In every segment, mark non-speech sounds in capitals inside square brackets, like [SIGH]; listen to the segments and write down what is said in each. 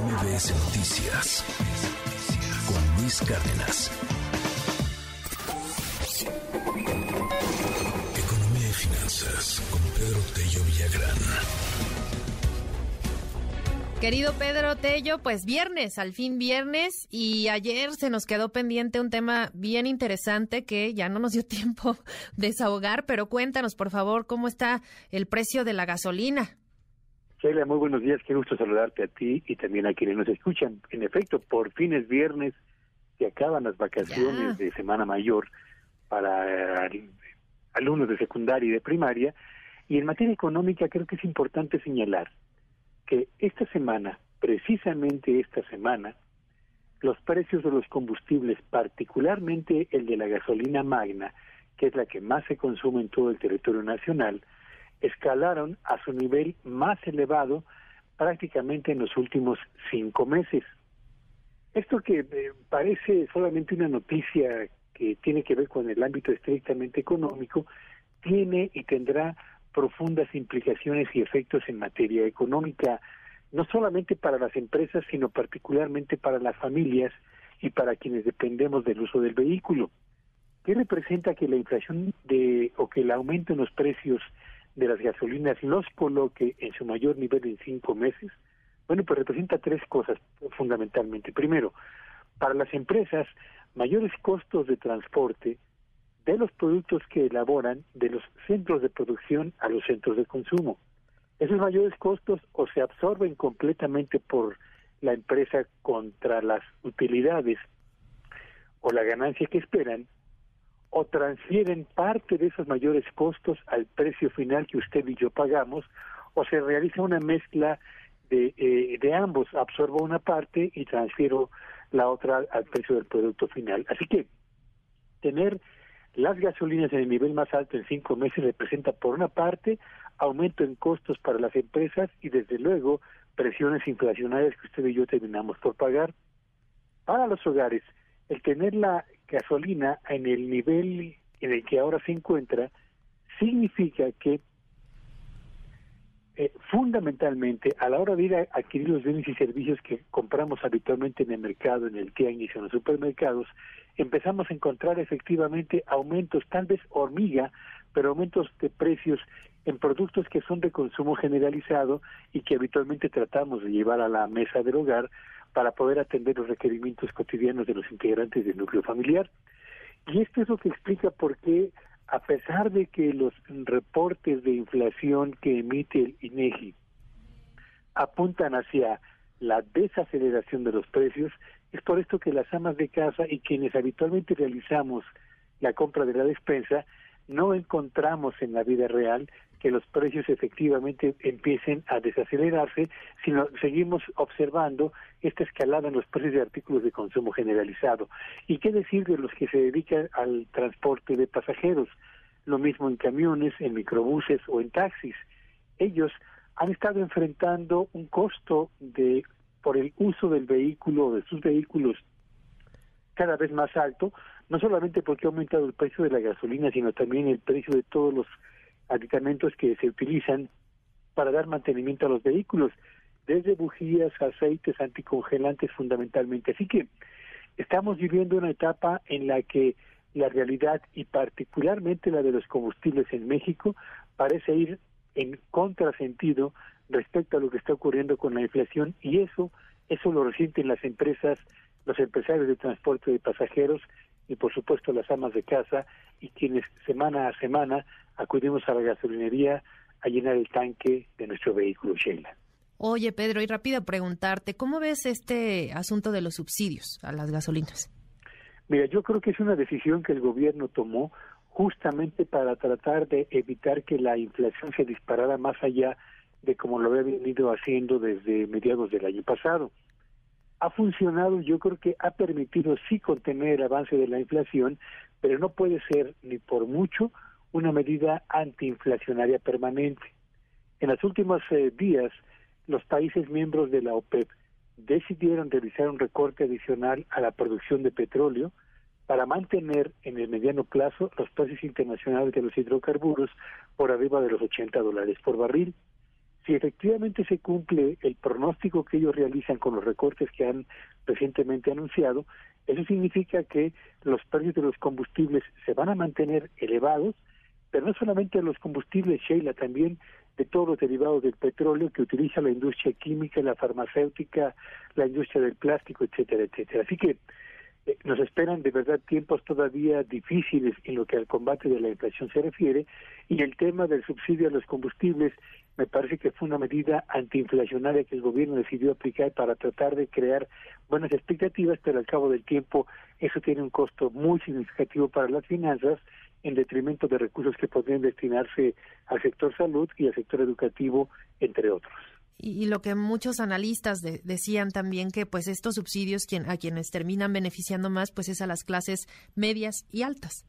MBS Noticias con Luis Cárdenas. Economía y finanzas con Pedro Tello Villagrán. Querido Pedro Tello, pues viernes, al fin viernes, y ayer se nos quedó pendiente un tema bien interesante que ya no nos dio [LAUGHS] tiempo de desahogar, pero cuéntanos, por favor, cómo está el precio de la gasolina. Sheila, muy buenos días, qué gusto saludarte a ti y también a quienes nos escuchan. En efecto, por fin es viernes, se acaban las vacaciones de Semana Mayor para eh, alumnos de secundaria y de primaria, y en materia económica creo que es importante señalar que esta semana, precisamente esta semana, los precios de los combustibles, particularmente el de la gasolina magna, que es la que más se consume en todo el territorio nacional, escalaron a su nivel más elevado prácticamente en los últimos cinco meses. Esto que eh, parece solamente una noticia que tiene que ver con el ámbito estrictamente económico, tiene y tendrá profundas implicaciones y efectos en materia económica, no solamente para las empresas, sino particularmente para las familias y para quienes dependemos del uso del vehículo. ¿Qué representa que la inflación de o que el aumento en los precios de las gasolinas los coloque en su mayor nivel en cinco meses? Bueno, pues representa tres cosas fundamentalmente. Primero, para las empresas, mayores costos de transporte de los productos que elaboran de los centros de producción a los centros de consumo. Esos mayores costos o se absorben completamente por la empresa contra las utilidades o la ganancia que esperan, o transfieren parte de esos mayores costos al precio final que usted y yo pagamos, o se realiza una mezcla de, eh, de ambos, absorbo una parte y transfiero la otra al precio del producto final. Así que tener las gasolinas en el nivel más alto en cinco meses representa, por una parte, aumento en costos para las empresas y, desde luego, presiones inflacionarias que usted y yo terminamos por pagar. Para los hogares, el tener la gasolina en el nivel en el que ahora se encuentra significa que eh, fundamentalmente a la hora de ir a adquirir los bienes y servicios que compramos habitualmente en el mercado, en el tianguis en los supermercados, empezamos a encontrar efectivamente aumentos, tal vez hormiga, pero aumentos de precios en productos que son de consumo generalizado y que habitualmente tratamos de llevar a la mesa del hogar para poder atender los requerimientos cotidianos de los integrantes del núcleo familiar. Y esto es lo que explica por qué, a pesar de que los reportes de inflación que emite el INEGI apuntan hacia la desaceleración de los precios, es por esto que las amas de casa y quienes habitualmente realizamos la compra de la despensa no encontramos en la vida real que los precios efectivamente empiecen a desacelerarse, sino seguimos observando esta escalada en los precios de artículos de consumo generalizado. ¿Y qué decir de los que se dedican al transporte de pasajeros? Lo mismo en camiones, en microbuses o en taxis. Ellos han estado enfrentando un costo de por el uso del vehículo de sus vehículos cada vez más alto, no solamente porque ha aumentado el precio de la gasolina, sino también el precio de todos los aditamentos que se utilizan para dar mantenimiento a los vehículos, desde bujías, aceites, anticongelantes fundamentalmente. Así que estamos viviendo una etapa en la que la realidad y particularmente la de los combustibles en México parece ir en contrasentido respecto a lo que está ocurriendo con la inflación y eso eso lo resienten las empresas, los empresarios de transporte de pasajeros y por supuesto las amas de casa y quienes semana a semana acudimos a la gasolinería a llenar el tanque de nuestro vehículo Sheila. Oye Pedro, y rápido preguntarte, ¿cómo ves este asunto de los subsidios a las gasolinas? Mira, yo creo que es una decisión que el gobierno tomó justamente para tratar de evitar que la inflación se disparara más allá de como lo había venido haciendo desde mediados del año pasado. Ha funcionado, yo creo que ha permitido sí contener el avance de la inflación, pero no puede ser ni por mucho una medida antiinflacionaria permanente. En los últimos eh, días, los países miembros de la OPEP decidieron realizar un recorte adicional a la producción de petróleo para mantener en el mediano plazo los precios internacionales de los hidrocarburos por arriba de los 80 dólares por barril. si efectivamente se cumple el pronóstico que ellos realizan con los recortes que han recientemente anunciado, eso significa que los precios de los combustibles se van a mantener elevados, pero no solamente los combustibles, Sheila, también de todos los derivados del petróleo que utiliza la industria química, la farmacéutica, la industria del plástico, etcétera, etcétera. Así que eh, nos esperan de verdad tiempos todavía difíciles en lo que al combate de la inflación se refiere y el tema del subsidio a los combustibles me parece que fue una medida antiinflacionaria que el gobierno decidió aplicar para tratar de crear buenas expectativas, pero al cabo del tiempo eso tiene un costo muy significativo para las finanzas en detrimento de recursos que podrían destinarse al sector salud y al sector educativo, entre otros. Y, lo que muchos analistas decían también que pues estos subsidios quien, a quienes terminan beneficiando más pues es a las clases medias y altas.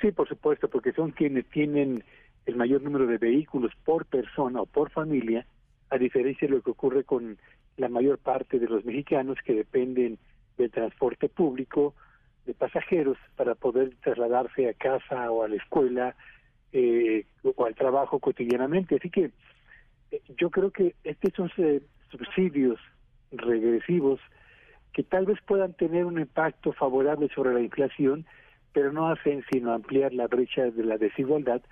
Sí, por supuesto, porque son quienes tienen el mayor número de vehículos por persona o por familia, a diferencia de lo que ocurre con la mayor parte de los mexicanos que dependen del transporte público de pasajeros para poder trasladarse a casa o a la escuela eh, o al trabajo cotidianamente. Así que eh, yo creo que estos son eh, subsidios regresivos que tal vez puedan tener un impacto favorable sobre la inflación, pero no hacen sino ampliar la brecha de la desigualdad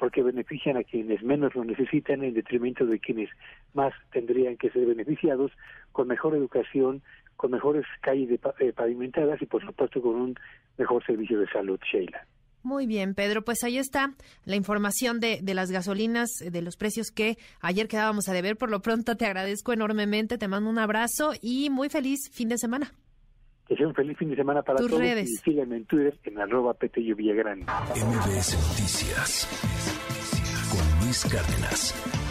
porque benefician a quienes menos lo necesitan en detrimento de quienes más tendrían que ser beneficiados con mejor educación, con mejores calles eh, pavimentadas y por supuesto con un mejor servicio de salud, Sheila. Muy bien, Pedro. Pues ahí está la información de, de, las gasolinas, de los precios que ayer quedábamos a deber. Por lo pronto te agradezco enormemente, te mando un abrazo y muy feliz fin de semana. Que sea un feliz fin de semana para todos. Redes. Y síganme en Twitter en arroba Petello Villagrán. MBS Noticias con Luis Cárdenas.